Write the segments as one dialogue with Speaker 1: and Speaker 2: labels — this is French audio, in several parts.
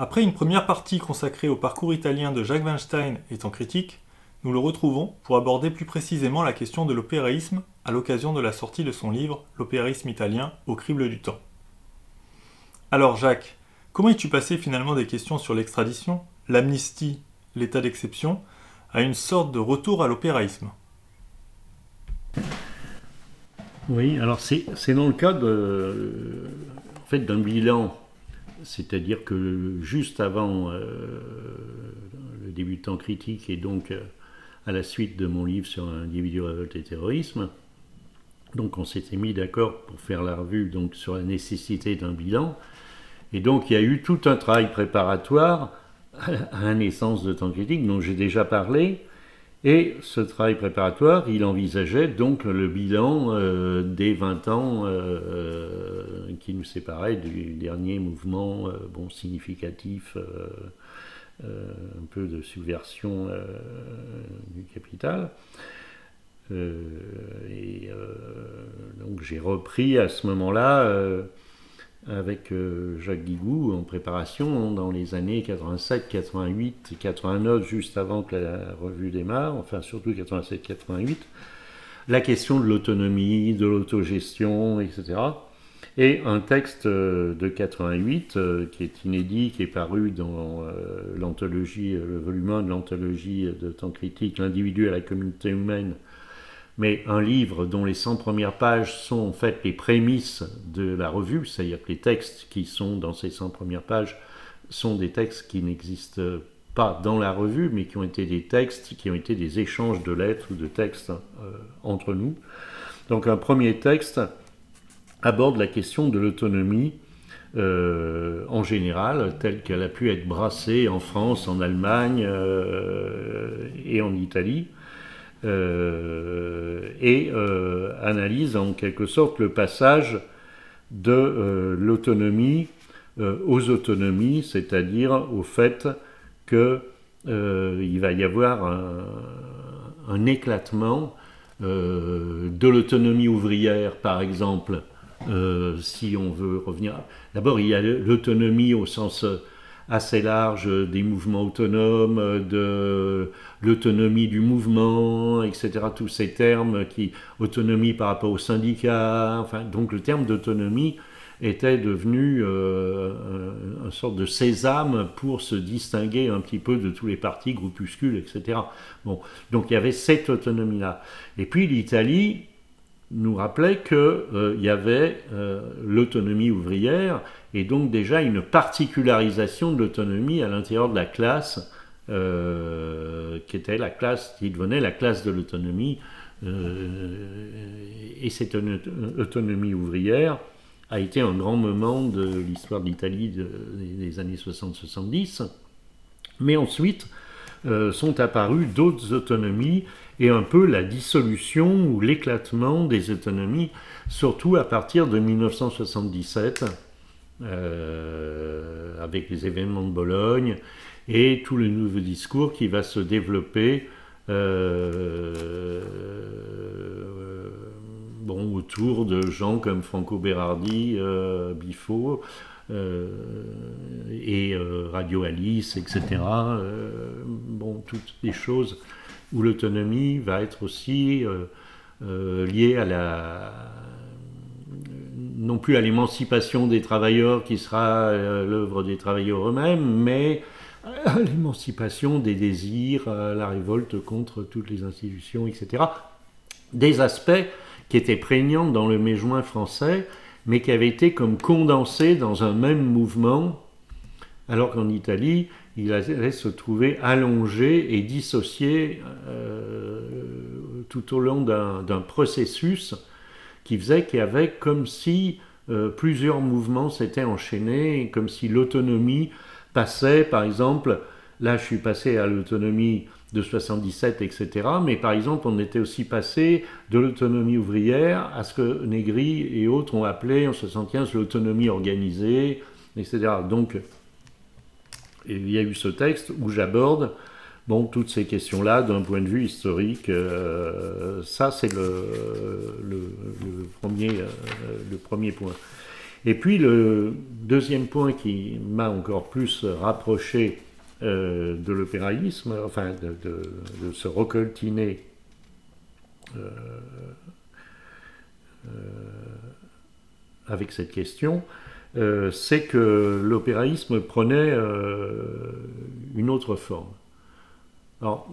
Speaker 1: Après une première partie consacrée au parcours italien de Jacques Weinstein étant critique, nous le retrouvons pour aborder plus précisément la question de l'opéraïsme à l'occasion de la sortie de son livre L'opéraïsme italien au crible du temps. Alors Jacques, comment es-tu passé finalement des questions sur l'extradition, l'amnistie, l'état d'exception, à une sorte de retour à l'opéraïsme
Speaker 2: Oui, alors c'est dans le cas en fait, d'un bilan c'est-à-dire que juste avant euh, le débutant critique et donc euh, à la suite de mon livre sur l'individu révolte et terrorisme, on s'était mis d'accord pour faire la revue donc sur la nécessité d'un bilan. Et donc il y a eu tout un travail préparatoire à la naissance de temps critique dont j'ai déjà parlé, et ce travail préparatoire, il envisageait donc le bilan euh, des 20 ans euh, euh, qui nous séparaient du dernier mouvement significatif, un peu de subversion du capital. et donc j'ai repris à ce moment-là avec euh, Jacques Guigou en préparation dans les années 87, 88, 89, juste avant que la revue démarre, enfin surtout 87, 88, la question de l'autonomie, de l'autogestion, etc. Et un texte euh, de 88 euh, qui est inédit, qui est paru dans l'anthologie, le volume 1 de l'anthologie de temps critique, l'individu à la communauté humaine mais un livre dont les 100 premières pages sont en fait les prémices de la revue, c'est-à-dire que les textes qui sont dans ces 100 premières pages sont des textes qui n'existent pas dans la revue, mais qui ont été des textes, qui ont été des échanges de lettres ou de textes euh, entre nous. Donc un premier texte aborde la question de l'autonomie euh, en général, telle qu'elle a pu être brassée en France, en Allemagne euh, et en Italie. Euh, et euh, analyse en quelque sorte le passage de euh, l'autonomie aux autonomies, c'est-à-dire au fait qu'il va y avoir un, éclatement de l'autonomie ouvrière, par exemple, si on veut revenir. D'abord, il y a l'autonomie au sens assez large des mouvements autonomes, de l'autonomie du mouvement, etc. Tous ces termes qui autonomie par rapport aux syndicats, enfin donc le terme d'autonomie était devenu euh, une sorte de sésame pour se distinguer un petit peu de tous les partis, groupuscules, etc. Bon, donc il y avait cette autonomie-là. Et puis l'Italie nous rappelait qu'il euh, y avait euh, l'autonomie ouvrière et donc déjà une particularisation de l'autonomie à l'intérieur de la classe, euh, qui était la classe, qui devenait la classe de l'autonomie. et cette autonomie ouvrière a été un grand moment de l'histoire de l'Italie des années 60-70. Mais ensuite sont apparues d'autres autonomies et un peu la dissolution ou l'éclatement des autonomies, surtout à partir de 1977, euh, avec les événements de Bologne et tout le nouveau discours qui va se développer euh, bon, autour de gens comme Franco Berardi, euh, Bifo. et Radio Alice, etc. bon, toutes les choses où l'autonomie va être aussi euh, euh, liée à la non plus à l'émancipation des travailleurs qui sera euh, l'œuvre des travailleurs eux-mêmes, mais à l'émancipation des désirs, à la révolte contre toutes les institutions, etc. Des aspects qui étaient prégnants dans le mai-juin français, mais qui avaient été comme condensés dans un même mouvement, alors qu'en Italie, il allait se trouver allongé et dissocié euh, tout au long d'un processus qui faisait qu'il y avait comme si euh, plusieurs mouvements s'étaient enchaînés, comme si l'autonomie passait, par exemple, là je suis passé à l'autonomie de 77, etc. Mais par exemple, on était aussi passé de l'autonomie ouvrière à ce que Negri et autres ont appelé en 75 l'autonomie organisée, etc. Donc il y a eu ce texte où j'aborde bon, toutes ces questions-là d'un point de vue historique. Euh, ça, c'est le, premier, euh, le premier point. Et puis le deuxième point qui m'a encore plus rapproché euh, de l'opéraïsme, enfin de, se recoltiner avec cette question, c'est que l'opéraïsme prenait une autre forme. Alors,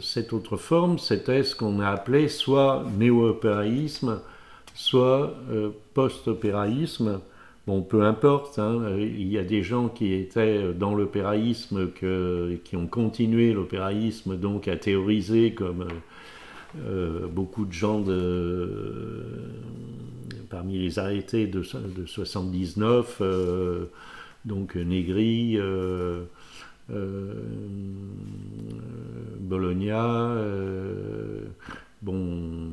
Speaker 2: cette autre forme, c'était ce qu'on a appelé soit néo-opéraïsme, soit post-opéraïsme. Bon, peu importe, hein, il y a des gens qui étaient dans l'opéraïsme, qui ont continué l'opéraïsme, donc à théoriser comme euh, euh, beaucoup de gens de, parmi les arrêtés de, de 79, euh, donc Négri, Bologna, bon,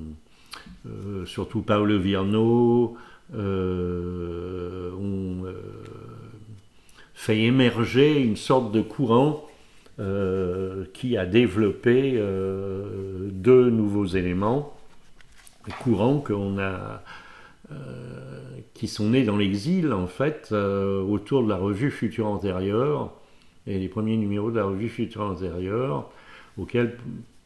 Speaker 2: surtout Paolo Virno, euh, ont euh, fait émerger une sorte de courant euh, qui a développé deux nouveaux éléments, courants qu'on a qui sont nés dans l'exil en fait autour de la revue Futur Antérieur et les premiers numéros de la revue Futur Antérieur auxquels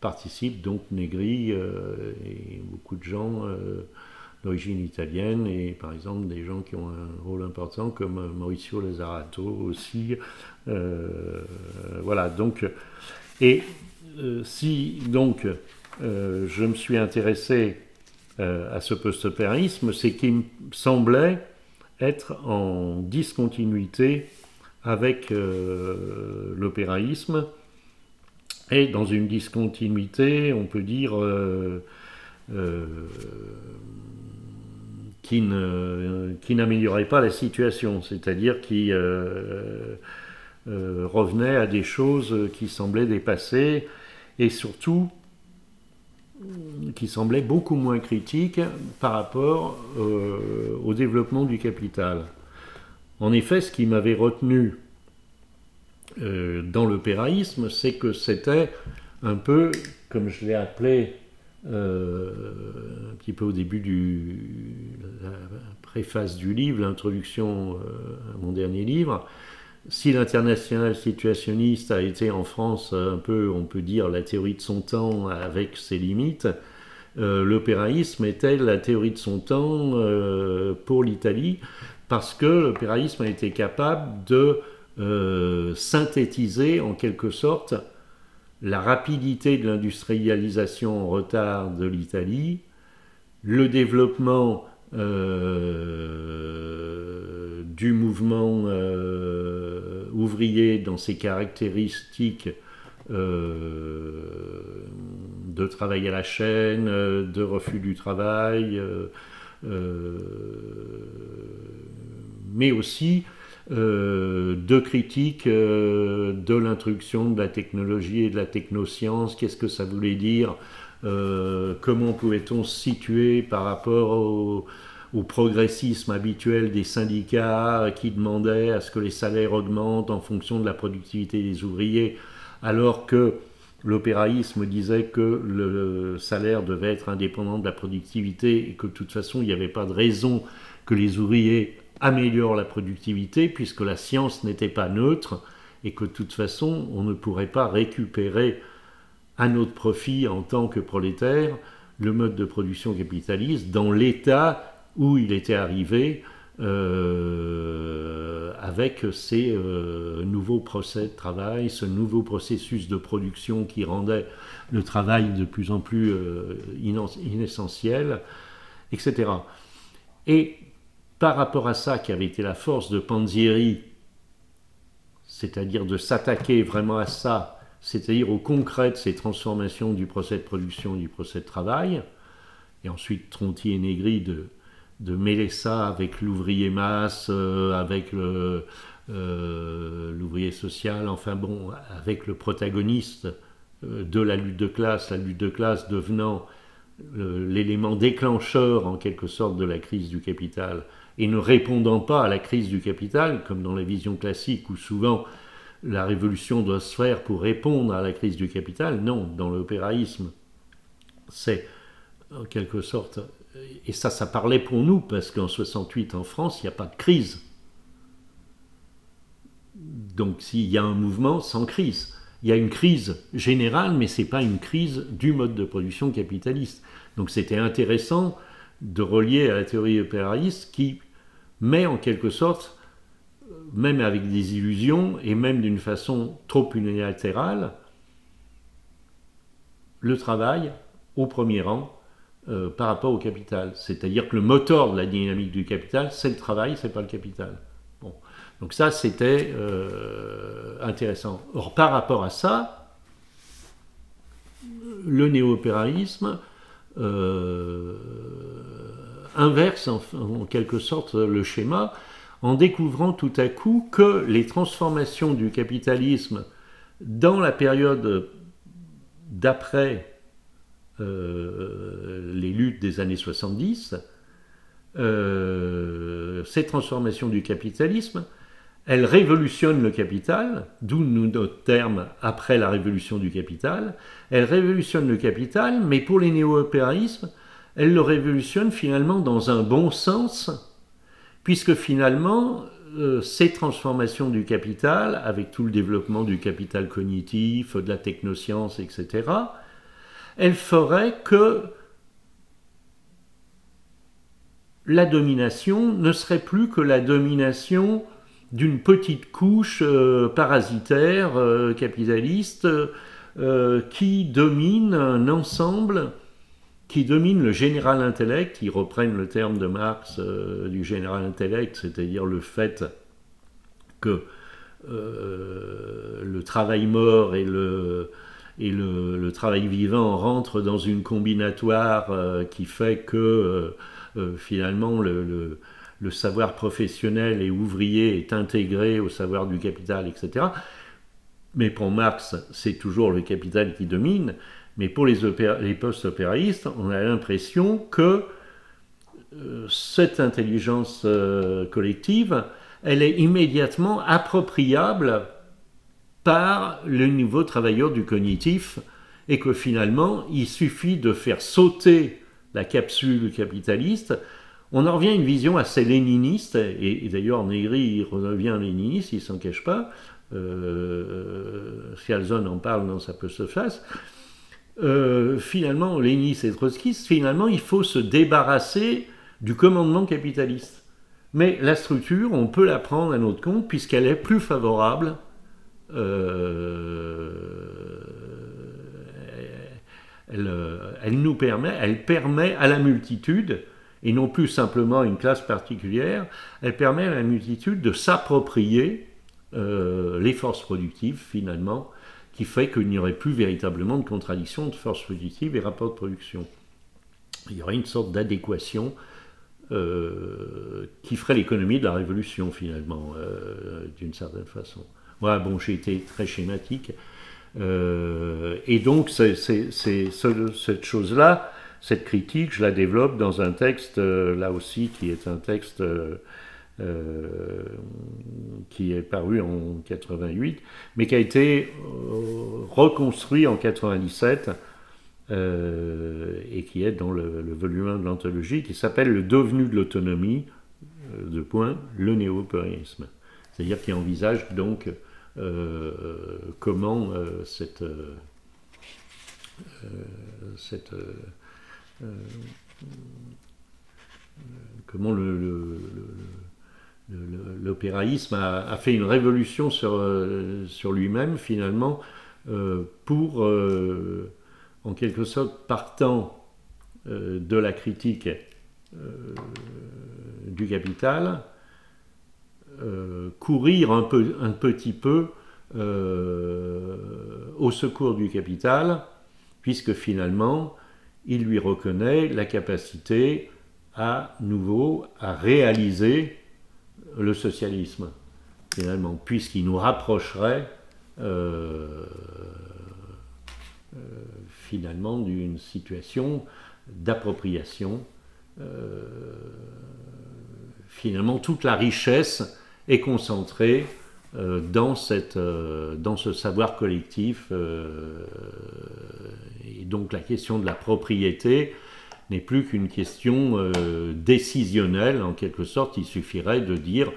Speaker 2: participent donc Negri et beaucoup de gens d'origine italienne et par exemple des gens qui ont un rôle important comme Mauricio Lazzarato aussi. Euh, voilà, donc, et euh, si donc euh, je me suis intéressé à ce post-opérisme, c'est qu'il semblait être en discontinuité avec l'opéraïsme. Et dans une discontinuité, on peut dire, qui, n'améliorait pas la situation, c'est-à-dire qui revenait à des choses qui semblaient dépassées et surtout qui semblaient beaucoup moins critiques par rapport euh, au développement du capital. En effet, ce qui m'avait retenu dans l'opéraïsme, c'est que c'était un peu, comme je l'ai appelé euh, un petit peu au début de la préface du livre, l'introduction euh, à mon dernier livre. Si l'international situationniste a été en France un peu, on peut dire, la théorie de son temps avec ses limites, euh, l'opéraïsme était la théorie de son temps pour l'Italie, parce que l'opéraïsme a été capable de synthétiser en quelque sorte la rapidité de l'industrialisation en retard de l'Italie, le développement euh, du mouvement euh, ouvrier dans ses caractéristiques euh, de travail à la chaîne, de refus du travail, mais aussi de critiques euh, de l'introduction de la technologie et de la technoscience, qu'est-ce que ça voulait dire, euh, comment pouvait-on se situer par rapport au, progressisme habituel des syndicats qui demandaient à ce que les salaires augmentent en fonction de la productivité des ouvriers, alors que l'opéraïsme disait que le salaire devait être indépendant de la productivité et que de toute façon il n'y avait pas de raison que les ouvriers améliore la productivité puisque la science n'était pas neutre et que de toute façon on ne pourrait pas récupérer à notre profit en tant que prolétaire le mode de production capitaliste dans l'état où il était arrivé euh, avec ces euh, nouveaux procès de travail, ce nouveau processus de production qui rendait le travail de plus en plus euh, inessentiel, etc. Et par rapport à ça qui avait été la force de Panzieri, c'est-à-dire de s'attaquer vraiment à ça, c'est-à-dire au concret de ces transformations du procès de production et du procès de travail, et ensuite Tronti et Negri de, de mêler ça avec l'ouvrier masse, euh, avec euh, l'ouvrier social, enfin bon, avec le protagoniste euh, de la lutte de classe, la lutte de classe devenant l'élément déclencheur en quelque sorte de la crise du capital et ne répondant pas à la crise du capital, comme dans la vision classique où souvent la révolution doit se faire pour répondre à la crise du capital. Non, dans l'opéraïsme, c'est en quelque sorte et ça, ça parlait pour nous, parce qu'en 68, en France, il n'y a pas de crise. Donc s'il y a un mouvement, sans crise. Il y a une crise générale, mais ce n'est pas une crise du mode de production capitaliste. Donc c'était intéressant de relier à la théorie opérariste qui met en quelque sorte, même avec des illusions et même d'une façon trop unilatérale, le travail au premier rang euh, par rapport au capital. C'est-à-dire que le moteur de la dynamique du capital, c'est le travail, c'est pas le capital. Bon. Donc ça, c'était euh, intéressant. Or, par rapport à ça, le néo-opéralisme euh, inverse en, quelque sorte le schéma en découvrant tout à coup que les transformations du capitalisme dans la période d'après euh, les luttes des années 70, euh, ces transformations du capitalisme, elles révolutionnent le capital, d'où notre terme après la révolution du capital, elles révolutionnent le capital, mais pour les néo-opéralismes, elles le révolutionnent finalement dans un bon sens, puisque finalement, euh, ces transformations du capital, avec tout le développement du capital cognitif, de la technoscience, etc., elle ferait que la domination ne serait plus que la domination d'une petite couche euh, parasitaire euh, capitaliste qui domine un ensemble, qui domine le général intellect, qui reprennent le terme de Marx du général intellect, c'est-à-dire le fait que le travail mort et le, travail vivant rentre dans une combinatoire euh, qui fait que euh, euh, finalement le, savoir professionnel et ouvrier est intégré au savoir du capital, etc. Mais pour Marx, c'est toujours le capital qui domine. Mais pour les, post-opéralistes, on a l'impression que cette intelligence collective, elle est immédiatement appropriable par le nouveau travailleur du cognitif et que finalement, il suffit de faire sauter la capsule capitaliste. On en revient à une vision assez léniniste, et, d'ailleurs Negri revient léniniste, il s'en cache pas. Euh, en parle dans sa postface. Euh, finalement, léniniste et trotskiste, finalement, il faut se débarrasser du commandement capitaliste. Mais la structure, on peut la prendre à notre compte puisqu'elle est plus favorable euh, elle, nous permet, elle permet à la multitude, et non plus simplement une classe particulière, elle permet à la multitude de s'approprier euh, les forces productives finalement, qui fait qu'il n'y aurait plus véritablement de contradiction de forces productives et rapports de production. Il y aurait une sorte d'adéquation euh, qui ferait l'économie de la révolution finalement, d'une certaine façon. Voilà, bon, j'ai été très schématique. Euh, et donc, c'est, cette chose-là, cette critique, je la développe dans un texte, euh, là aussi, qui est un texte euh, qui est paru en 88, mais qui a été reconstruit en 97 et qui est dans le, volume 1 de l'anthologie, qui s'appelle Le devenu de l'autonomie, de point, le néo-périsme. C'est-à-dire qui envisage donc euh, comment euh, cette, euh, cette comment le, l'opéraïsme a, fait une révolution sur, sur lui-même finalement pour, en quelque sorte, partant de la critique du capital, euh, courir un, petit peu euh, au secours du capital, puisque finalement, il lui reconnaît la capacité à nouveau à réaliser le socialisme, finalement, puisqu'il nous rapprocherait euh, finalement d'une situation d'appropriation. finalement, toute la richesse est concentré euh, dans, euh, ce savoir collectif. Euh, et donc la question de la propriété n'est plus qu'une question décisionnelle, en quelque sorte. Il suffirait de dire,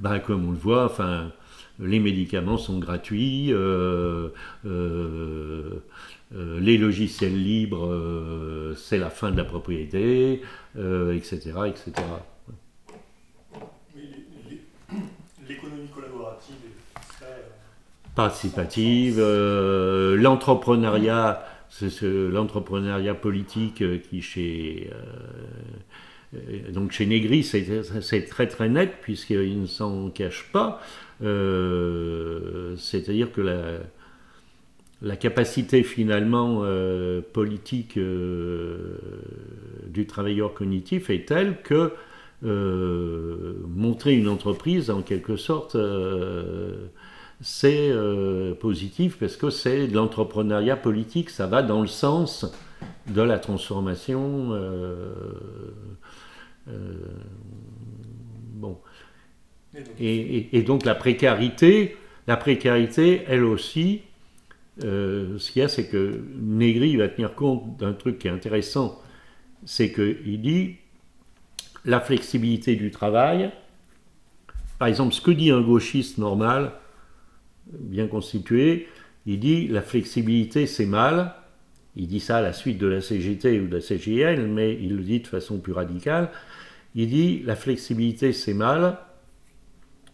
Speaker 2: ben, comme on le voit, enfin, les médicaments sont gratuits, euh, euh, euh, les logiciels libres, c'est la fin de la propriété, etc. etc.
Speaker 1: L'économie collaborative
Speaker 2: participative, l'entrepreneuriat, c'est l'entrepreneuriat politique qui chez donc chez Negri c'est très très net puisqu'il ne s'en cache pas. Euh, c'est-à-dire que la, capacité finalement euh, politique euh, du travailleur cognitif est telle que montrer une entreprise, en quelque sorte, c'est positif parce que c'est de l'entrepreneuriat politique, ça va dans le sens de la transformation. bon. Et, donc la précarité, la précarité, elle aussi, euh, ce qu'il y a, c'est que Negri va tenir compte d'un truc qui est intéressant, c'est qu'il dit la flexibilité du travail. Par exemple, ce que dit un gauchiste normal, bien constitué, il dit la flexibilité c'est mal. Il dit ça à la suite de la CGT ou de la CGL, mais il le dit de façon plus radicale. Il dit la flexibilité c'est mal,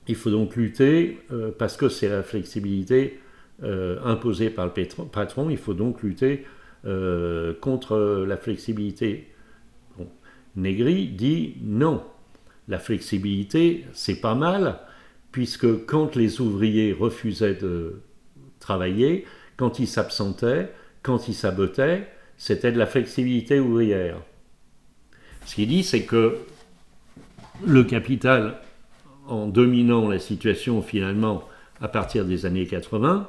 Speaker 2: il faut donc lutter, euh, parce que c'est la flexibilité euh, imposée par le patron, il faut donc lutter euh, contre la flexibilité. Bon. Dit non, la flexibilité, c'est pas mal, puisque quand les ouvriers refusaient de travailler, quand ils s'absentaient, quand ils sabotaient, c'était de la flexibilité ouvrière. Ce qu'il dit, c'est que le capital en dominant la situation finalement à partir des années 80,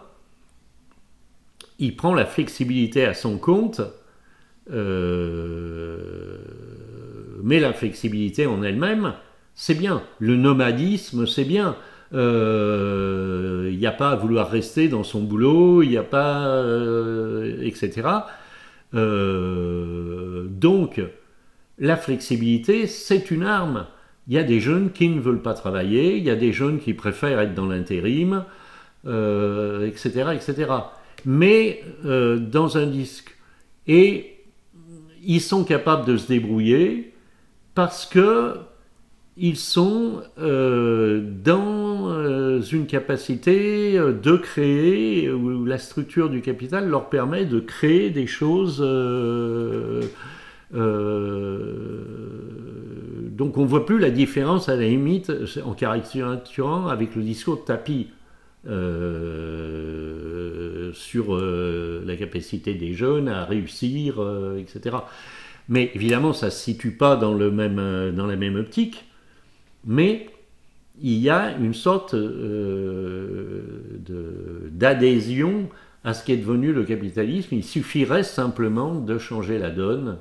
Speaker 2: il prend la flexibilité à son compte, euh, mais la flexibilité en elle-même, c'est bien. Le nomadisme, c'est bien. Euh, il n'y a pas à vouloir rester dans son boulot, il n'y a pas, euh, etc. donc, la flexibilité, c'est une arme. Il y a des jeunes qui ne veulent pas travailler, il y a des jeunes qui préfèrent être dans l'intérim, etc., euh, etc. Mais euh, dans un disque. Et ils sont capables de se débrouiller parce que ils sont euh, dans une capacité de créer, où la structure du capital leur permet de créer des choses donc on ne voit plus la différence à la limite en caricaturant avec le discours de Tapi euh, sur euh, la capacité des jeunes à réussir, euh, etc. Mais évidemment, ça ne se situe pas dans, le même, dans la même optique, mais il y a une sorte d'adhésion à ce qui est devenu le capitalisme. Il suffirait simplement de changer la donne.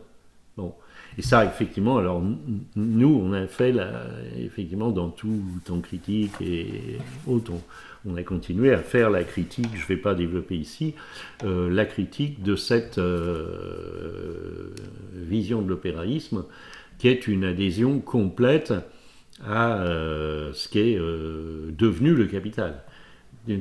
Speaker 2: Bon. Et ça, effectivement, alors nous, on a fait, effectivement, dans tout temps critique et autres, on, a continué à faire la critique, je ne vais pas développer ici, euh, la critique de cette euh, vision de l'opéraïsme qui est une adhésion complète à euh, ce qui est devenu le capital. Et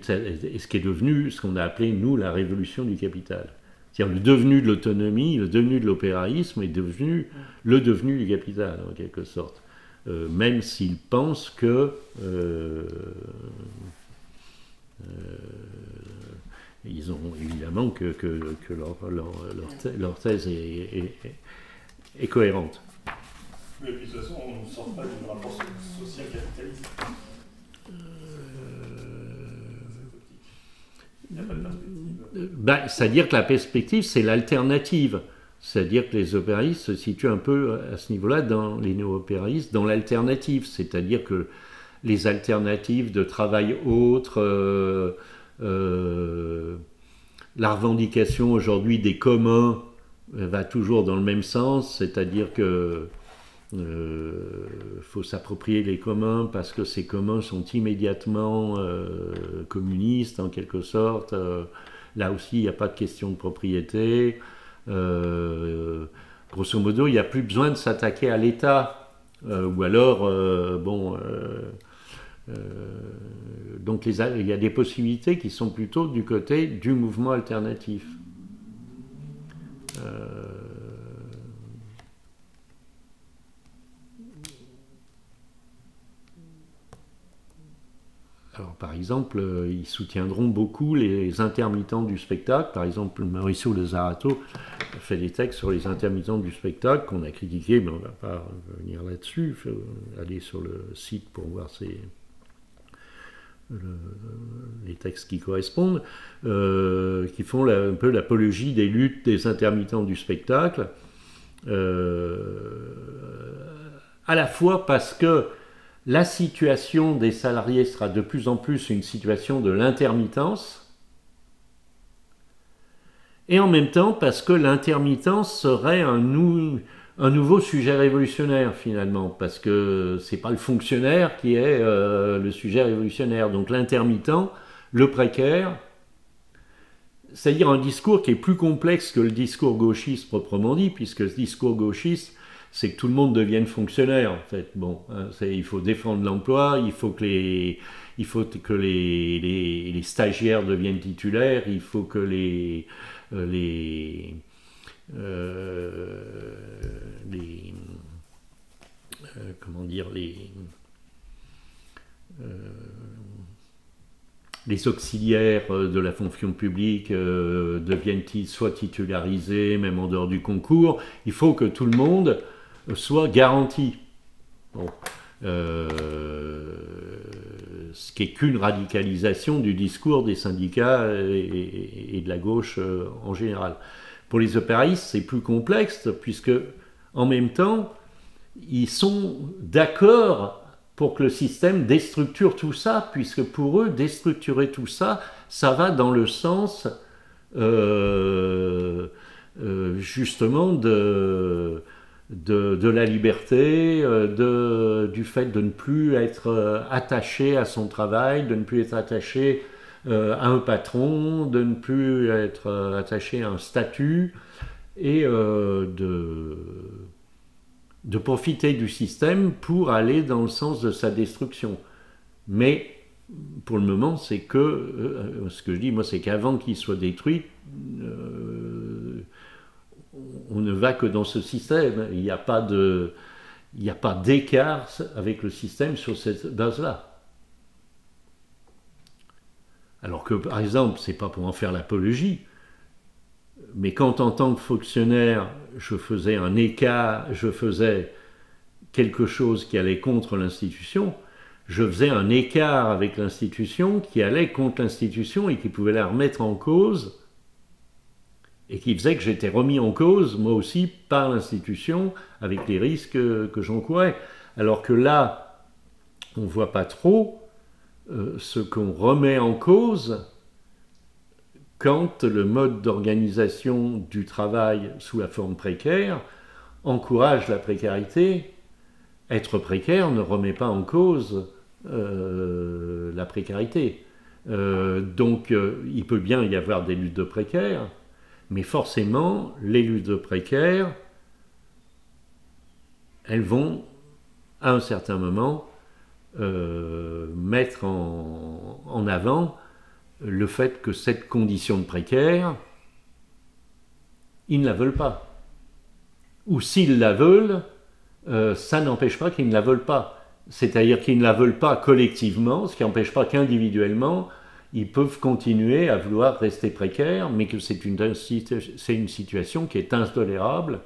Speaker 2: ce qui est devenu ce qu'on a appelé, nous, la révolution du capital. C'est-à-dire le devenu de l'autonomie, le devenu de l'opéraïsme est devenu le devenu du capital, en quelque sorte. Euh, même s'ils pensent que euh, euh, ils ont évidemment que, leur, thèse est, cohérente.
Speaker 1: Mais puis de toute façon, on ne sort pas du rapport social-capitaliste.
Speaker 2: Ben, c'est-à-dire que la perspective, c'est l'alternative. C'est-à-dire que les opéraïstes se situent un peu à ce niveau-là, dans les néo-opéraïstes, dans l'alternative. C'est-à-dire que les alternatives de travail autre, euh, euh, la revendication aujourd'hui des communs va toujours dans le même sens, c'est-à-dire que euh, faut s'approprier les communs parce que ces communs sont immédiatement euh, communistes en quelque sorte. Euh, là aussi, il n'y a pas de question de propriété. grosso modo, il n'y a plus besoin de s'attaquer à l'État. ou alors, bon, donc il y a des possibilités qui sont plutôt du côté du mouvement alternatif. Alors, par exemple, euh, ils soutiendront beaucoup les intermittents du spectacle. Par exemple, Mauricio de Zarato fait des textes sur les intermittents du spectacle qu'on a critiqués, mais on ne va pas revenir là-dessus. Il faut aller sur le site pour voir les textes qui correspondent, euh, qui font un peu l'apologie des luttes des intermittents du spectacle. Euh, à la fois parce que la situation des salariés sera de plus en plus une situation de l'intermittence, et en même temps parce que l'intermittence serait un, nouveau sujet révolutionnaire finalement, parce que c'est pas le fonctionnaire qui est euh, le sujet révolutionnaire. Donc l'intermittent, le précaire, c'est-à-dire un discours qui est plus complexe que le discours gauchiste proprement dit, puisque le discours gauchiste c'est que tout le monde devienne fonctionnaire en fait. Bon, hein, il faut défendre l'emploi, il faut que les, il faut que les, stagiaires deviennent titulaires, il faut que les, euh, les, euh, euh, comment dire les les auxiliaires de la fonction publique deviennent soit titularisés, même en dehors du concours. Il faut que tout le monde soit garantie. Euh, ce qui est qu'une radicalisation du discours des syndicats et, de la gauche euh, en général. Pour les opéraïstes, c'est plus complexe, puisque en même temps, ils sont d'accord pour que le système déstructure tout ça, puisque pour eux, déstructurer tout ça, ça va dans le sens euh, justement de de, la liberté, euh, du fait de ne plus être euh, attaché à son travail, de ne plus être attaché euh, à un patron, de ne plus être attaché à un statut, et de, de profiter du système pour aller dans le sens de sa destruction. Mais pour le moment, c'est que, ce que je dis, moi, c'est qu'avant qu'il soit détruit, on ne va que dans ce système. Il n'y a pas de, il n'y a pas d'écart avec le système sur cette base-là. Alors que, par exemple, c'est pas pour en faire l'apologie, mais quand en tant que fonctionnaire, je faisais un écart, je faisais quelque chose qui allait contre l'institution, je faisais un écart avec l'institution qui allait contre l'institution et qui pouvait la remettre en cause et qui faisait que j'étais remis en cause, moi aussi, par l'institution, avec les risques que j'encourais. Alors que là, on ne voit pas trop euh, ce qu'on remet en cause quand le mode d'organisation du travail sous la forme précaire encourage la précarité. Être précaire ne remet pas en cause euh, la précarité. Euh, donc il peut bien y avoir des luttes de précaires, mais forcément, les luttes précaires, elles vont, à un certain moment, euh, mettre en, avant le fait que cette condition de précaire, ils ne la veulent pas. Ou s'ils la veulent, euh, ça n'empêche pas qu'ils ne la veulent pas. C'est-à-dire qu'ils ne la veulent pas collectivement, ce qui n'empêche pas qu'individuellement, ils peuvent continuer à vouloir rester précaires, mais que c'est une, une situation qui est intolérable.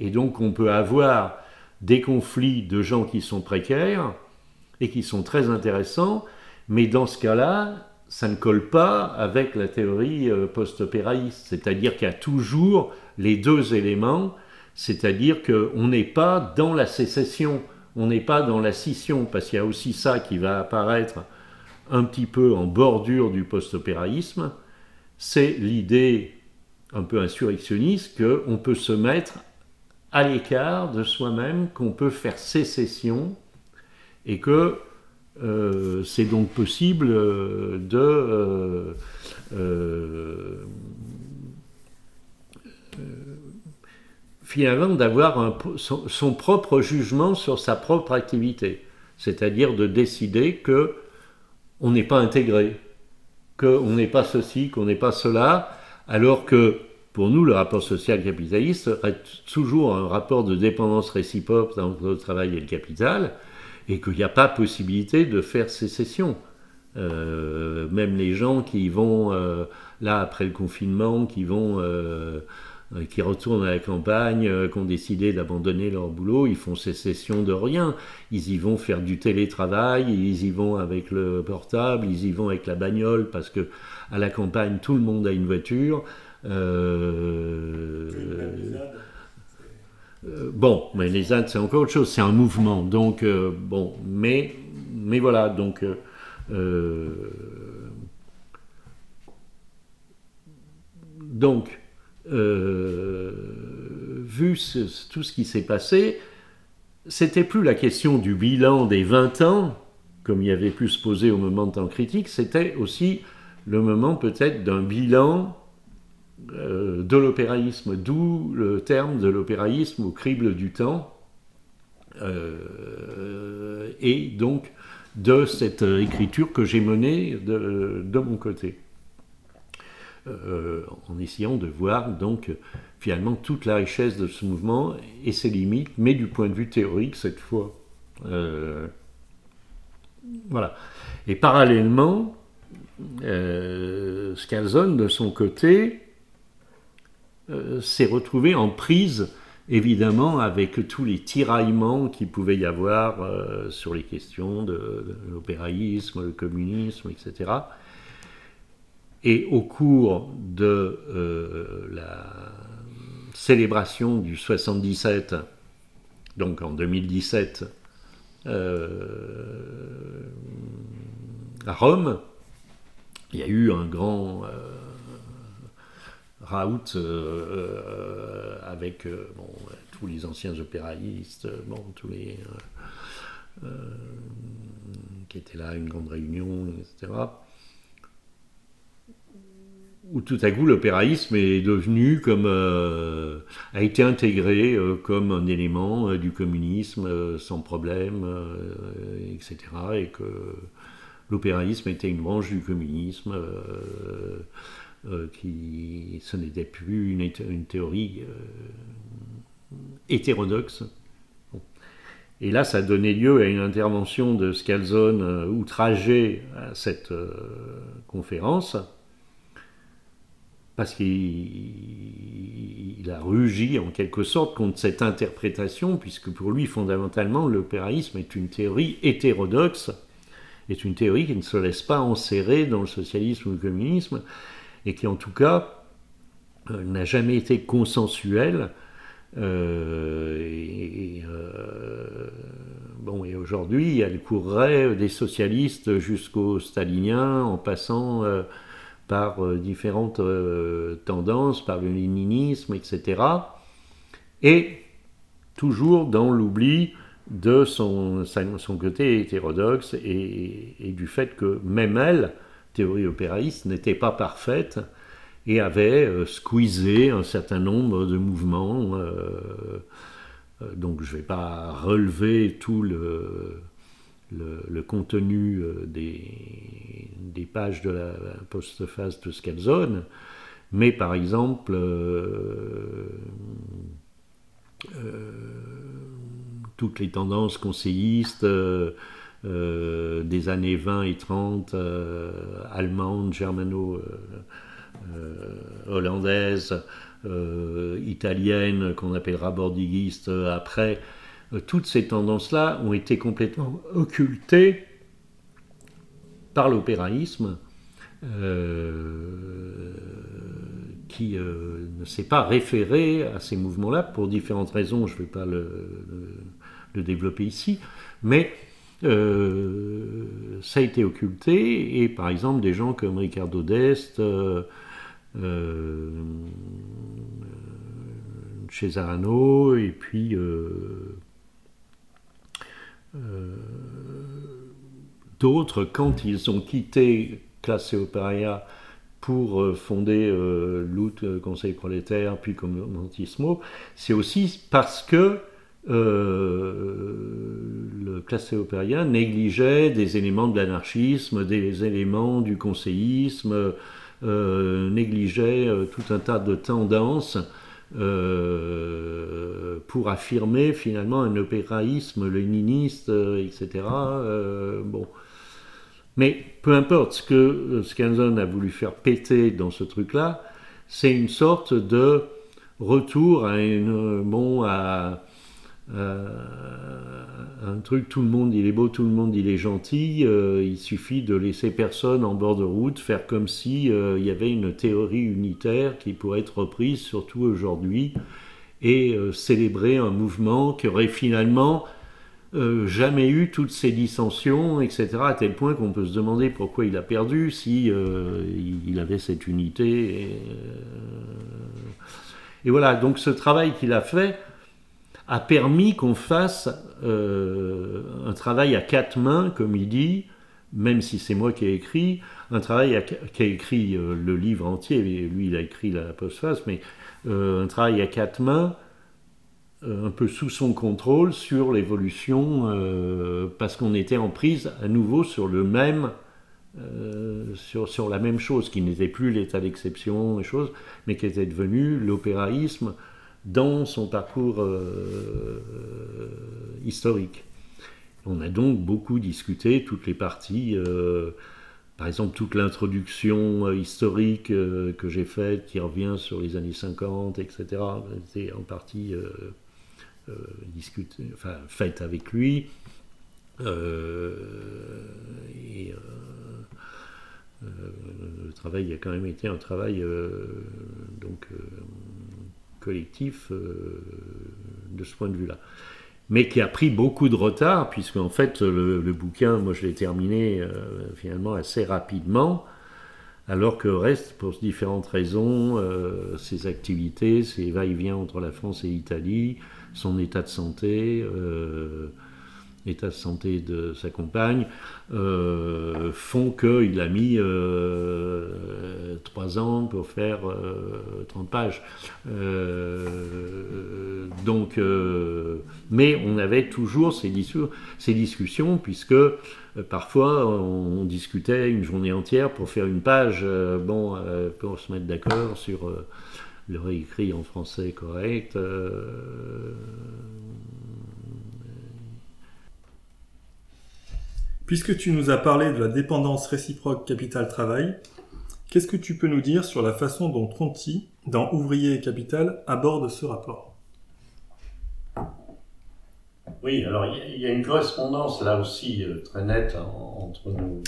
Speaker 2: Et donc on peut avoir des conflits de gens qui sont précaires et qui sont très intéressants, mais dans ce cas-là, ça ne colle pas avec la théorie euh, post-opéraïste. C'est-à-dire qu'il y a toujours les deux éléments, c'est-à-dire qu'on n'est pas dans la sécession, on n'est pas dans la scission, parce qu'il y a aussi ça qui va apparaître un petit peu en bordure du post-opéraïsme, c'est l'idée un peu insurrectionniste qu'on peut se mettre à l'écart de soi-même, qu'on peut faire sécession, et que euh, c'est donc possible euh, de finalement d'avoir son, propre jugement sur sa propre activité, c'est-à-dire de décider que on n'est pas intégré, qu'on n'est pas ceci, qu'on n'est pas cela, alors que pour nous, le rapport social capitaliste reste toujours un rapport de dépendance réciproque entre le travail et le capital, et qu'il n'y a pas possibilité de faire sécession. Euh, même les gens qui vont, euh, là, après le confinement, qui vont, euh, qui retournent à la campagne, qui ont décidé d'abandonner leur boulot, ils font sécession de rien. Ils y vont faire du télétravail, ils y vont avec le portable, ils y vont avec la bagnole, parce que à la campagne, tout le monde a une voiture. bon, mais les ZAD, c'est encore autre chose, c'est un mouvement. Donc, bon, mais, mais voilà, donc euh, donc, euh, vu tout ce qui s'est passé, c'était plus la question du bilan des 20 ans, comme il y avait pu se poser au moment de temps critique, c'était aussi le moment peut-être d'un bilan euh, de l'opéraïsme, d'où le terme de l'opéraïsme au crible du temps. et donc, de cette euh, écriture que j'ai menée de, mon côté. Euh, en essayant de voir donc finalement toute la richesse de ce mouvement et ses limites, mais du point de vue théorique cette fois. Euh, voilà. Et parallèlement, Scalzone, de son côté, s'est retrouvé en prise évidemment avec tous les tiraillements qu'il pouvait y avoir euh, sur les questions de, l'opéraïsme, le communisme, etc. Et au cours de euh, la célébration du 77, donc en 2017, euh, à Rome, il y a eu un grand euh, euh, avec tous les anciens opéraïstes, bon, tous les qui étaient là, une grande réunion, etc. Où tout à coup l'opéraïsme est devenu comme a été intégré comme un élément du communisme sans problème, etc. Et que l'opéraïsme était une branche du communisme. Euh, qui ce n'était plus une, théorie euh, hétérodoxe. Et là, ça donnait lieu à une intervention de Scalzone euh, outragé à cette conférence, parce qu'il a rugi en quelque sorte contre cette interprétation, puisque pour lui, fondamentalement, l'opéraïsme est une théorie hétérodoxe, est une théorie qui ne se laisse pas enserrer dans le socialisme ou le communisme, et qui en tout cas euh, n'a jamais été consensuel. Euh, et, euh, bon, et aujourd'hui, elle courrait des socialistes jusqu'aux staliniens en passant par différentes tendances, par le léninisme, etc. Et toujours dans l'oubli de son, côté hétérodoxe et, du fait que même elle, théorie opéraïste n'était pas parfaite et avait euh, squeezé un certain nombre de mouvements. Euh, euh, donc je ne vais pas relever tout le, le, contenu des, des, pages de la postface de Scalzone, mais par exemple, toutes les tendances conseillistes, euh, des années 20 et 30, euh, allemandes, germano-hollandaises, euh, italiennes, qu'on appellera bordiguistes après, toutes ces tendances-là ont été complètement occultées par l'opéraïsme, qui ne s'est pas référé à ces mouvements-là pour différentes raisons, je ne vais pas le, développer ici, mais euh, ça a été occulté, et par exemple des gens comme Ricardo Dest, euh, euh, Cesarano, et puis d'autres, quand ils ont quitté Classe Opéria pour fonder l'OUT, Conseil prolétaire, puis Commentismo, c'est aussi parce que le classé opérien négligeait des éléments de l'anarchisme, des éléments du conseillisme, négligeait tout un tas de tendances euh, pour affirmer finalement un opéraïsme léniniste, euh, etc. Euh, bon. Mais peu importe ce que Scanlon a voulu faire péter dans ce truc-là, c'est une sorte de retour à une bon à un truc, tout le monde il est beau, tout le monde il est gentil, euh, il suffit de laisser personne en bord de route faire comme si euh, il y avait une théorie unitaire qui pourrait être reprise, surtout aujourd'hui, et célébrer un mouvement qui aurait finalement jamais eu toutes ces dissensions, etc., à tel point qu'on peut se demander pourquoi il a perdu si il avait cette unité. Et voilà, donc ce travail qu'il a fait, a permis qu'on fasse euh, un travail à quatre mains, comme il dit, même si c'est moi qui ai écrit, un travail qui a écrit euh, le livre entier, lui il a écrit la postface, mais euh, un travail à quatre mains, un peu sous son contrôle sur l'évolution, parce qu'on était en prise à nouveau sur le même, sur, sur la même chose, qui n'était plus l'état d'exception, choses, mais qui était devenu l'opéraïsme dans son parcours euh, historique. On a donc beaucoup discuté, toutes les parties, euh, par exemple toute l'introduction euh, historique que j'ai faite, qui revient sur les années 50, etc., c'est en partie discuté, enfin, faite avec lui. le travail a quand même été un travail donc collectif euh, de ce point de vue-là. Mais qui a pris beaucoup de retard, puisque en fait, le, bouquin, moi je l'ai terminé euh, finalement assez rapidement, alors que reste, pour différentes raisons, euh, ses activités, ses va-et-vient entre la France et l'Italie, son état de santé, l'état de santé de sa compagne, euh, font qu'il a mis euh, trois ans pour faire 30 euh, pages. donc, mais on avait toujours ces, ces discussions, puisque parfois on discutait une journée entière pour faire une page, bon, pour se mettre d'accord sur le réécrit en français correct.
Speaker 1: Puisque tu nous as parlé de la dépendance réciproque capital-travail, qu'est-ce que tu peux nous dire sur la façon dont Tronti, dans Ouvrier et Capital, aborde ce rapport?
Speaker 2: Oui, alors il y, a une correspondance là aussi euh, très nette entre nos,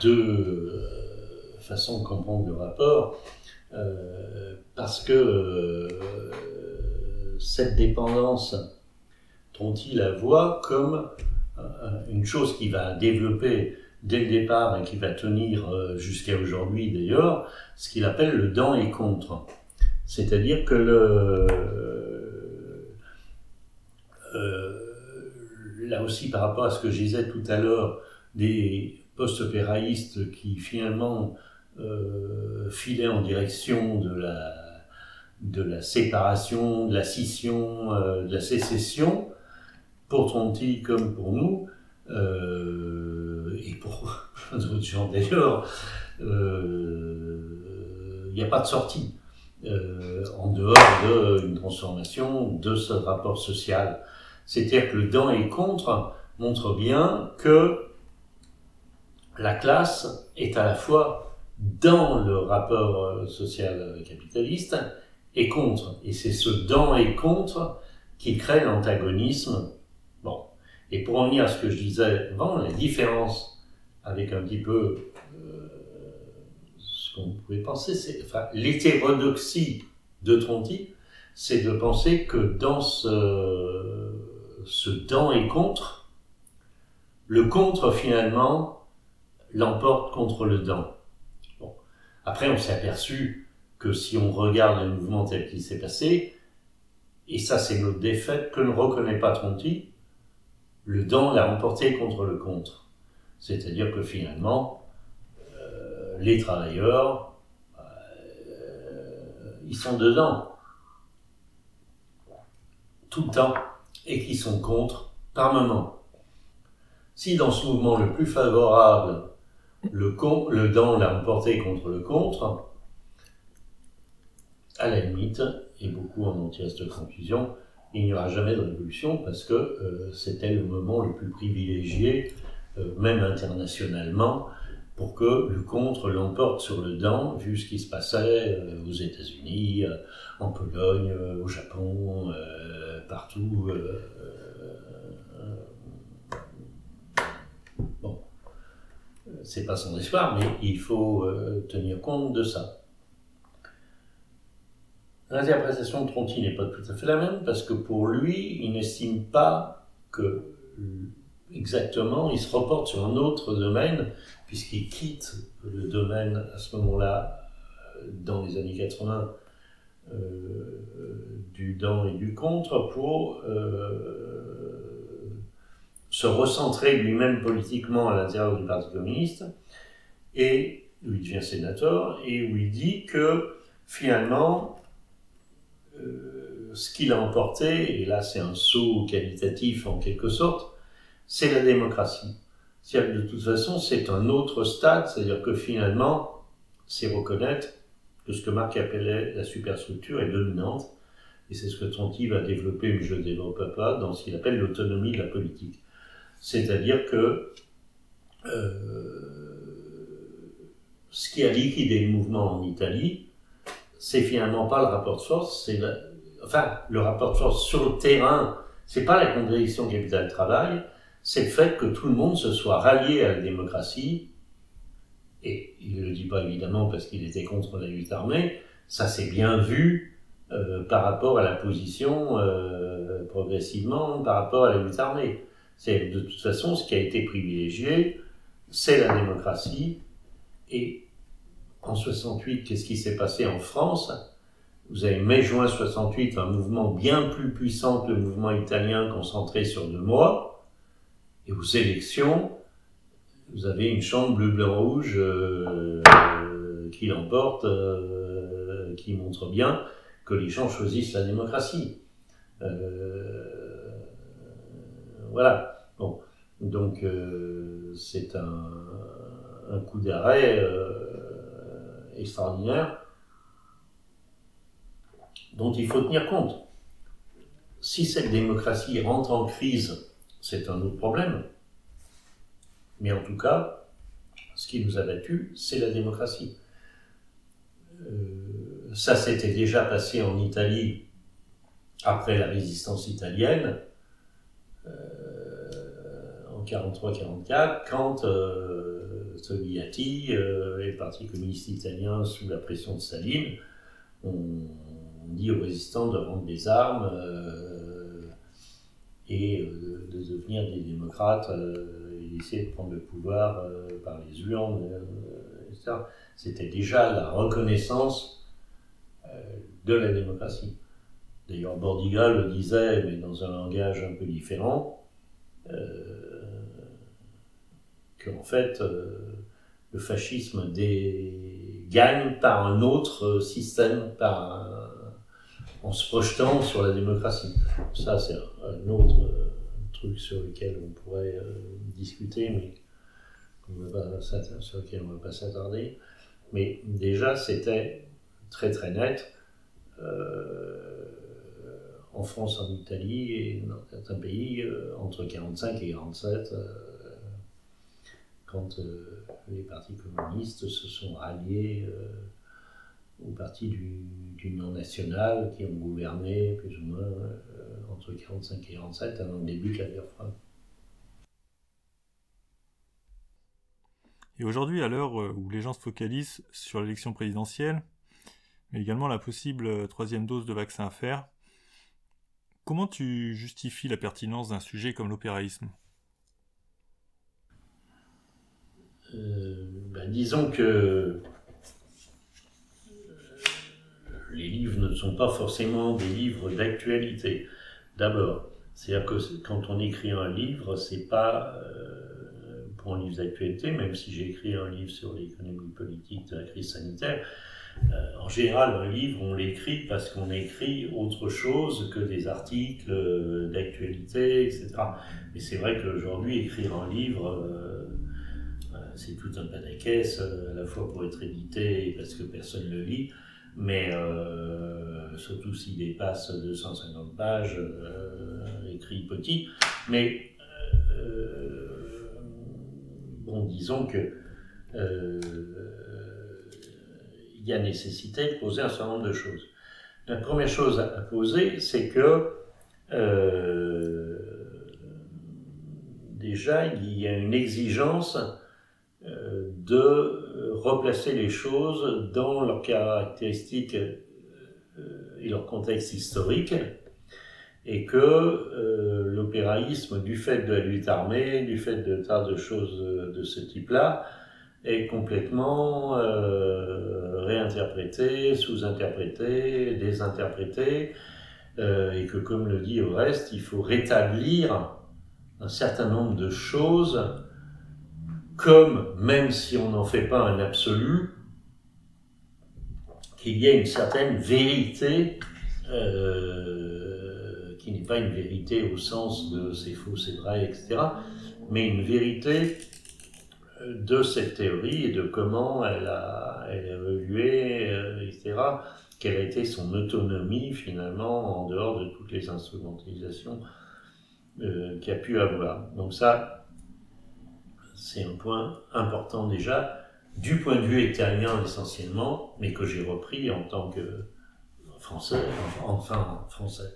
Speaker 2: deux euh, façons de comprendre le rapport, euh, parce que cette dépendance, Tronti la voit comme une chose qui va développer dès le départ et qui va tenir euh, jusqu'à aujourd'hui d'ailleurs, ce qu'il appelle le dans et contre. C'est-à-dire que euh, là aussi par rapport à ce que je disais tout à l'heure, des post-opéraïstes qui finalement euh, filaient en direction de la, de la séparation, de la scission, de la sécession, pour Tronti comme pour nous, euh, et pour d'autres gens d'ailleurs, il euh, n'y a pas de sortie euh, en dehors d'une transformation de ce rapport social. C'est-à-dire que le dans et contre montre bien que la classe est à la fois dans le rapport social capitaliste et contre. Et c'est ce dans et contre qui crée l'antagonisme et pour en venir à ce que je disais avant, la différence avec un petit peu euh, ce qu'on pouvait penser, c'est enfin, l'hétérodoxie de Tronti, c'est de penser que dans ce, ce dans et contre, le contre finalement l'emporte contre le dans. Bon. Après, on s'est aperçu que si on regarde le mouvement tel qu'il s'est passé, et ça c'est notre défaite que ne reconnaît pas Tronti, le dans l'a remporté contre le contre. C'est-à-dire que finalement, euh, les travailleurs, ils sont dedans tout le temps et qui sont contre par moment. Si dans ce mouvement le plus favorable, le, con, le dans l'a emporté contre le contre, à la limite, et beaucoup en ont tiré cette conclusion, il n'y aura jamais de révolution parce que euh, c'était le moment le plus privilégié, euh, même internationalement, pour que le contre l'emporte sur le dans, vu ce qui se passait euh, aux États-Unis, en Pologne, au Japon, partout. bon, c'est pas son espoir, mais il faut tenir compte de ça. L'interprétation de Tronti n'est pas tout à fait la même parce que pour lui, il n'estime pas que exactement, il se reporte sur un autre domaine puisqu'il quitte le domaine à ce moment-là, euh, dans les années 80, euh, du dans et du contre pour euh, se recentrer lui-même politiquement à l'intérieur du Parti communiste et où il devient sénateur et où il dit que finalement euh, ce qu'il a emporté, et là c'est un saut qualitatif en quelque sorte, c'est la démocratie. C'est-à-dire de toute façon, c'est un autre stade, c'est-à-dire que finalement, c'est reconnaître que ce que Marc appelait la superstructure est dominante, et c'est ce que Tonti va développer, mais je ne développe pas, dans ce qu'il appelle l'autonomie de la politique. C'est-à-dire que euh, ce qui a liquidé le mouvement en Italie, c'est finalement pas le rapport de force, c'est enfin le rapport de force sur le terrain, c'est pas la contradiction capital-travail, c'est le fait que tout le monde se soit rallié à la démocratie, et il ne le dit pas évidemment parce qu'il était contre la lutte armée, ça s'est bien vu euh, par rapport à la position euh, progressivement par rapport à la lutte armée. C'est de toute façon ce qui a été privilégié, c'est la démocratie, et en 68, qu'est-ce qui s'est passé en France? Vous avez mai-juin 68, un mouvement bien plus puissant que le mouvement italien concentré sur deux mois. Et aux élections, vous avez une chambre bleu-blanc-rouge euh, qui l'emporte, euh, qui montre bien que les gens choisissent la démocratie. Euh, voilà. Bon. Donc, c'est un, un, coup d'arrêt extraordinaire dont il faut tenir compte. Si cette démocratie rentre en crise, c'est un autre problème. Mais en tout cas, ce qui nous a battus, c'est la démocratie. Euh, ça s'était déjà passé en Italie après la résistance italienne, euh, en 43-44, quand euh, Togliatti euh, et le Parti communiste italien, sous la pression de Staline, ont, dit aux résistants de rendre des armes euh, et euh, de, devenir des démocrates et d'essayer de prendre le pouvoir par les urnes, etc. C'était déjà la reconnaissance de la démocratie. D'ailleurs, Bordiga le disait, mais dans un langage un peu différent qu'en fait, euh, le fascisme gagne par un autre système, par en se projetant sur la démocratie. Ça, c'est un, autre euh, truc sur lequel on pourrait euh, discuter, mais sur lequel on ne va pas s'attarder. Mais déjà, c'était très très net. en France, en Italie et dans certains pays, entre 45 et 47, quand euh, les partis communistes se sont ralliés euh, aux partis d'Union nationale qui ont gouverné plus ou moins euh, entre 1945 et 1947 avant le début de la guerre froide.
Speaker 1: Et aujourd'hui, à l'heure où les gens se focalisent sur l'élection présidentielle, mais également la possible troisième dose de vaccin à faire, comment tu justifies la pertinence d'un sujet comme l'opéraïsme
Speaker 2: Euh, ben, disons que euh, les livres ne sont pas forcément des livres d'actualité. D'abord, c'est-à-dire que quand on écrit un livre, c'est pas euh, pour un livre d'actualité, même si j'ai écrit un livre sur l'économie politique de la crise sanitaire. Euh, en général, un livre, on l'écrit parce qu'on écrit autre chose que des articles euh, d'actualité, etc. Mais c'est vrai qu'aujourd'hui, écrire un livre, c'est tout un panaquès, à la fois pour être édité parce que personne ne le lit, mais surtout s'il dépasse 250 pages, écrit petit. Mais bon, disons que euh, il y a nécessité de poser un certain nombre de choses. La première chose à poser, c'est que euh, déjà, il y a une exigence euh, de replacer les choses dans leurs caractéristiques et leur contexte historique et que euh, l'opéraïsme, du fait de la lutte armée, du fait de tas de choses de ce type-là, est complètement euh, réinterprété, sous-interprété, désinterprété, euh, et que, comme le dit Oreste, il faut rétablir un certain nombre de choses comme, même si on n'en fait pas un absolu, qu'il y ait une certaine vérité euh, qui n'est pas une vérité au sens de c'est faux, c'est vrai, etc., mais une vérité euh, de cette théorie et de comment elle a, évolué, euh, etc., quelle a été son autonomie finalement en dehors de toutes les instrumentalisations euh, qu'il a pu avoir. Donc ça, c'est un point important déjà, du point de vue italien essentiellement, mais que j'ai repris en tant que français, enfin français.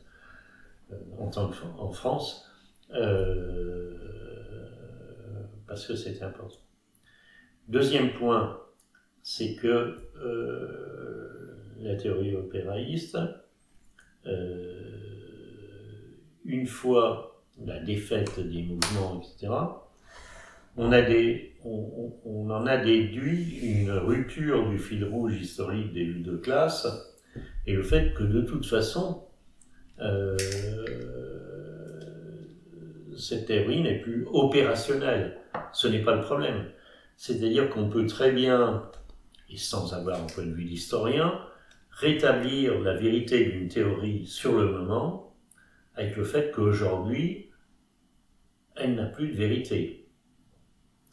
Speaker 2: Euh, en tant qu'en France, euh, parce que c'était important. Deuxième point, c'est que euh, la théorie opéraïste, une fois la défaite des mouvements, etc., on, en a déduit une rupture du fil rouge historique des luttes de classe et le fait que de toute façon, euh, cette théorie n'est plus opérationnelle. Ce n'est pas le problème. C'est-à-dire qu'on peut très bien, et sans avoir un point de vue d'historien, rétablir la vérité d'une théorie sur le moment avec le fait qu'aujourd'hui, elle n'a plus de vérité.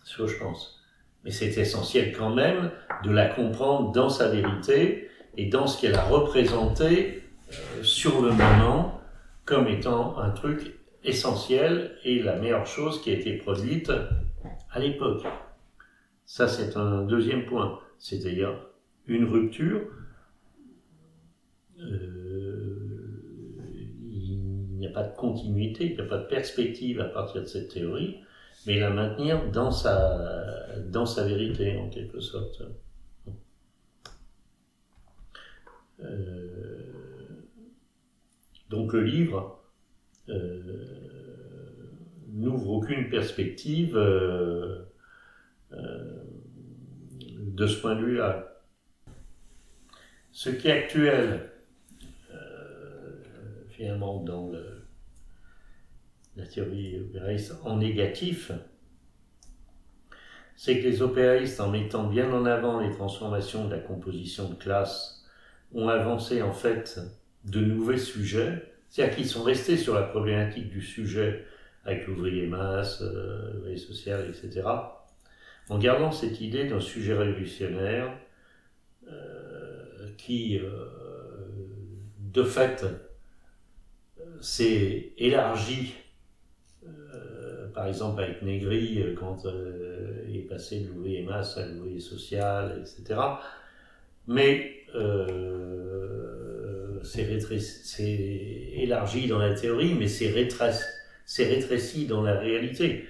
Speaker 2: C'est ce que je pense. Mais c'est essentiel quand même de la comprendre dans sa vérité et dans ce qu'elle a représenté euh, sur le moment comme étant un truc essentiel et la meilleure chose qui a été produite à l'époque. Ça, c'est un deuxième point. C'est-à-dire une rupture. Euh, il n'y a pas de continuité, il n'y a pas de perspective à partir de cette théorie, mais la maintenir dans sa, dans sa vérité, en quelque sorte. Euh, donc le livre euh, n'ouvre aucune perspective euh, de ce point de vue-là. Ce qui est actuel, finalement, dans la théorie opériste en négatif, c'est que les opéristes, en mettant bien en avant les transformations de la composition de classe, ont avancé en fait de nouveaux sujets, c'est-à-dire qu'ils sont restés sur la problématique du sujet avec l'ouvrier masse, euh, social, etc., en gardant cette idée d'un sujet révolutionnaire euh, qui, euh, de fait, s'est élargi, par exemple avec Négri, quand il est passé de l'ouvrier masse à l'ouvrier social, etc., mais c'est élargi dans la théorie, mais c'est rétréci, dans la réalité.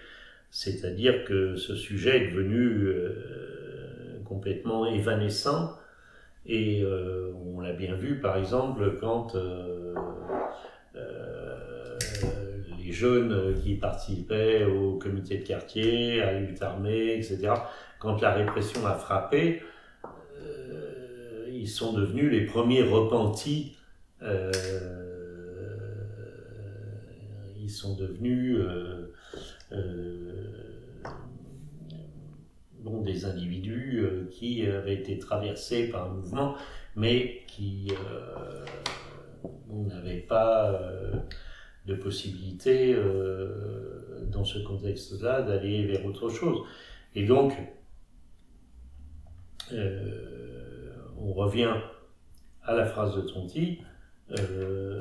Speaker 2: C'est-à-dire que ce sujet est devenu euh, complètement évanescent et euh, on l'a bien vu par exemple quand euh, jeunes qui participaient au comité de quartier, à lutte armée, etc., quand la répression a frappé, ils sont devenus les premiers repentis euh, ils sont devenus euh, euh, bon, des individus qui avaient été traversés par un mouvement, mais qui n'avaient pas de possibilité dans ce contexte-là d'aller vers autre chose. Et donc, on revient à la phrase de Tronti, euh,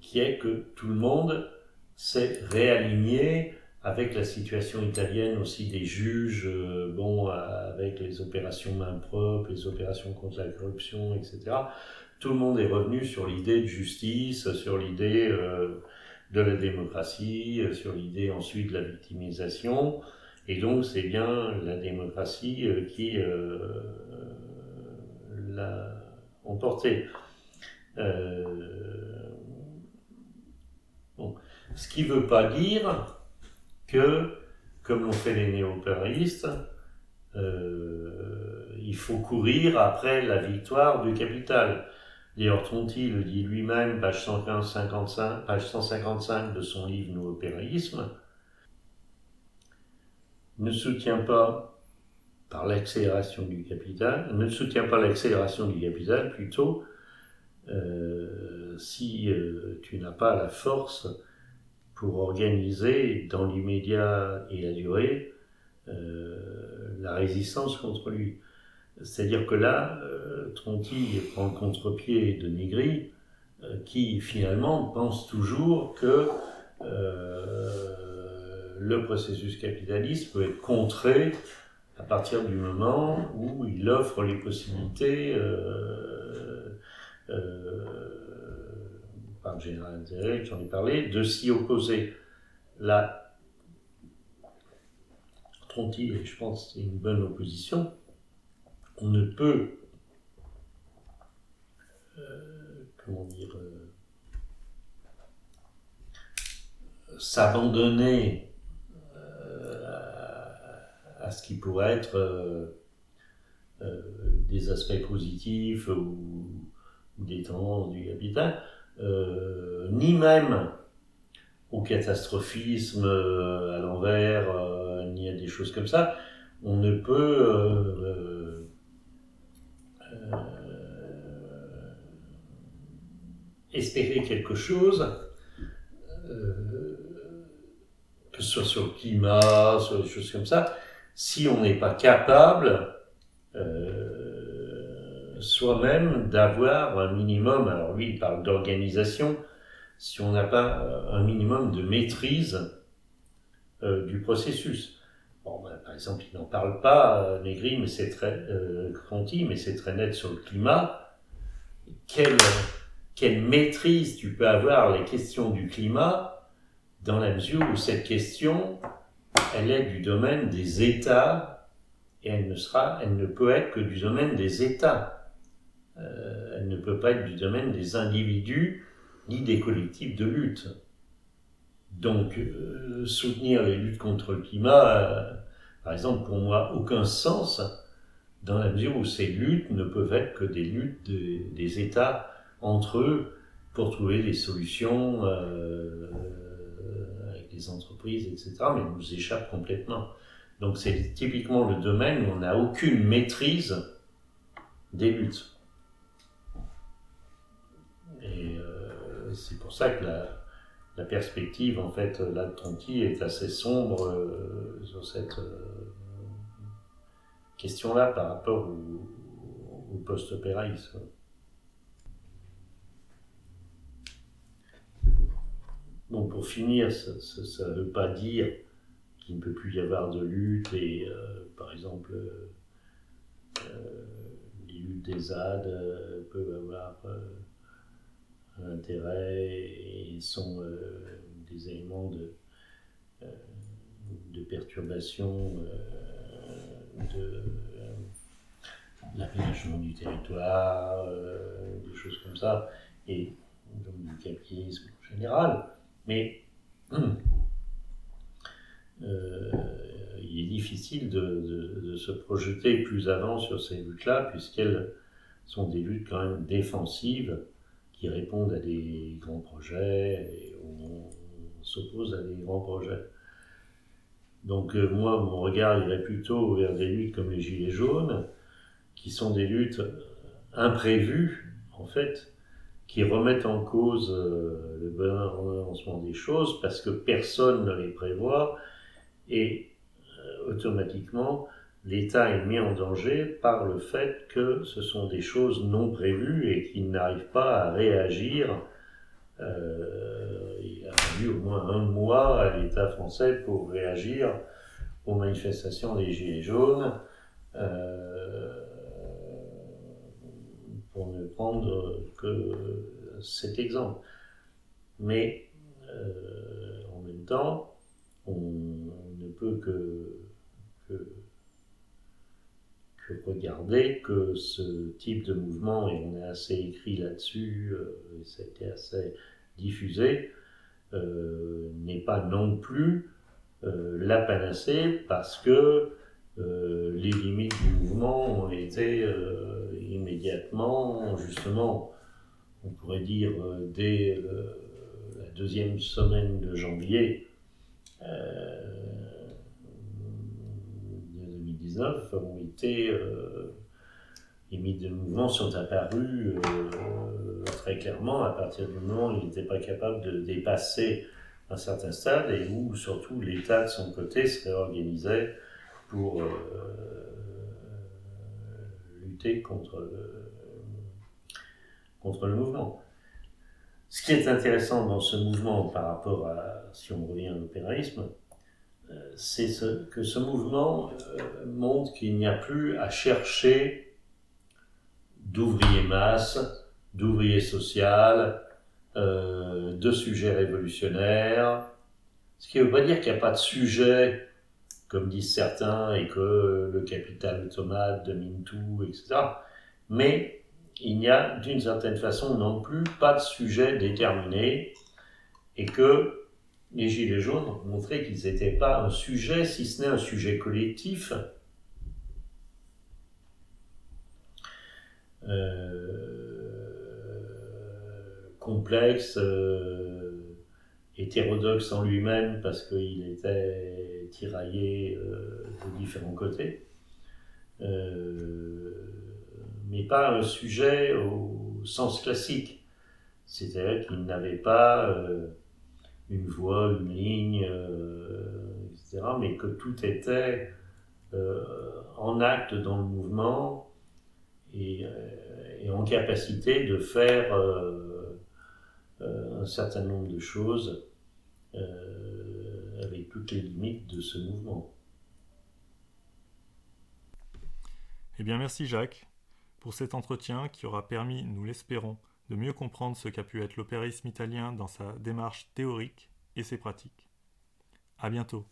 Speaker 2: qui est que tout le monde s'est réaligné avec la situation italienne aussi des juges, euh, bon, avec les opérations main propre, les opérations contre la corruption, etc. Tout le monde est revenu sur l'idée de justice, sur l'idée euh, de la démocratie, sur l'idée ensuite de la victimisation. Et donc c'est bien la démocratie qui l'a emporté. Euh. Ce qui ne veut pas dire que, comme l'ont fait les néo-impérialistes, euh, il faut courir après la victoire du capital. D'ailleurs, Tronti le dit lui-même, page 155, page 155 de son livre Néo-impérialisme, ne soutient pas par l'accélération du capital, ne soutient pas l'accélération du capital, plutôt euh, si euh, tu n'as pas la force pour organiser dans l'immédiat et la durée euh, la résistance contre lui. C'est-à-dire que là, Tronti prend le contre-pied de Négri, qui finalement pense toujours que le processus capitaliste peut être contré à partir du moment où il offre les possibilités euh, par le général intérêt, j'en ai parlé, de s'y opposer. Là, Tronti, je pense c'est une bonne opposition, on ne peut, euh, comment dire, euh, s'abandonner à, ce qui pourrait être des aspects positifs ou des tendances du capital, euh, ni même au catastrophisme euh, à l'envers, euh, ni à des choses comme ça, on ne peut espérer quelque chose, que ce soit sur le climat, sur des choses comme ça, si on n'est pas capable soi-même d'avoir un minimum, alors lui il parle d'organisation, si on n'a pas euh, un minimum de maîtrise euh, du processus. Ben, par exemple, il n'en parle pas, euh, Negri, mais c'est très, euh, mais c'est très net sur le climat. Quelle, quelle maîtrise tu peux avoir les questions du climat dans la mesure où cette question, elle est du domaine des États et elle ne sera, elle ne peut être que du domaine des États. Euh, elle ne peut pas être du domaine des individus ni des collectifs de lutte. Donc, euh, soutenir les luttes contre le climat, euh, par exemple, pour moi, aucun sens dans la mesure où ces luttes ne peuvent être que des luttes des États entre eux pour trouver des solutions avec les entreprises, etc., mais nous échappent complètement. Donc c'est typiquement le domaine où on n'a aucune maîtrise des luttes. Et euh, c'est pour ça que la, perspective, en fait, là, de est assez sombre euh, sur cette euh, question-là par rapport au, post-opéraïsme. Bon, pour finir, ça ne veut pas dire qu'il ne peut plus y avoir de lutte et, par exemple, les luttes des ZAD peuvent avoir intérêt et sont euh, des éléments de, euh, de perturbation euh, de l'aménagement du territoire, des choses comme ça, et donc du capitalisme en général. Mais il est difficile de, de, se projeter plus avant sur ces luttes-là, puisqu'elles sont des luttes quand même défensives qui répondent à des grands projets et on s'oppose à des grands projets. Donc moi, mon regard irait plutôt vers des luttes comme les Gilets jaunes, qui sont des luttes imprévues, en fait, qui remettent en cause le bon avancement des choses parce que personne ne les prévoit et automatiquement l'État est mis en danger par le fait que ce sont des choses non prévues et qu'il n'arrive pas à réagir. Euh, il a fallu au moins un mois à l'État français pour réagir aux manifestations des Gilets jaunes, euh, pour ne prendre que cet exemple. Mais euh, en même temps, on, ne peut que, que que regarder que ce type de mouvement, et on a assez écrit là-dessus, euh, et ça a été assez diffusé, euh, n'est pas non plus euh, la panacée parce que les limites du mouvement ont été immédiatement, justement, on pourrait dire dès la deuxième semaine de janvier, 2019 ont été. Euh, les mythes de mouvement sont apparus euh, très clairement à partir du moment où il n'était pas capable de dépasser un certain stade et où surtout l'État de son côté se réorganisait pour euh, lutter contre le, contre le mouvement. Ce qui est intéressant dans ce mouvement par rapport à, si on revient à l'opéralisme, c'est ce, que ce mouvement euh, montre qu'il n'y a plus à chercher d'ouvriers masse, d'ouvriers social, euh, de sujets révolutionnaires. Ce qui ne veut pas dire qu'il n'y a pas de sujet, comme disent certains, et que le capital automate domine tout, etc. Mais il n'y a d'une certaine façon non plus pas de sujet déterminé, et que les Gilets jaunes ont montré qu'ils n'étaient pas un sujet, si ce n'est un sujet collectif. Euh, complexe, euh, hétérodoxe en lui-même parce qu'il était tiraillé euh, de différents côtés, mais pas un sujet au sens classique. C'est-à-dire qu'il n'avait pas une voie, une ligne, euh, etc., mais que tout était euh, en acte dans le mouvement et, euh, en capacité de faire un certain nombre de choses avec toutes les limites de ce mouvement.
Speaker 1: Eh bien, merci Jacques pour cet entretien qui aura permis, nous l'espérons, de mieux comprendre ce qu'a pu être l'opérisme italien dans sa démarche théorique et ses pratiques. À bientôt.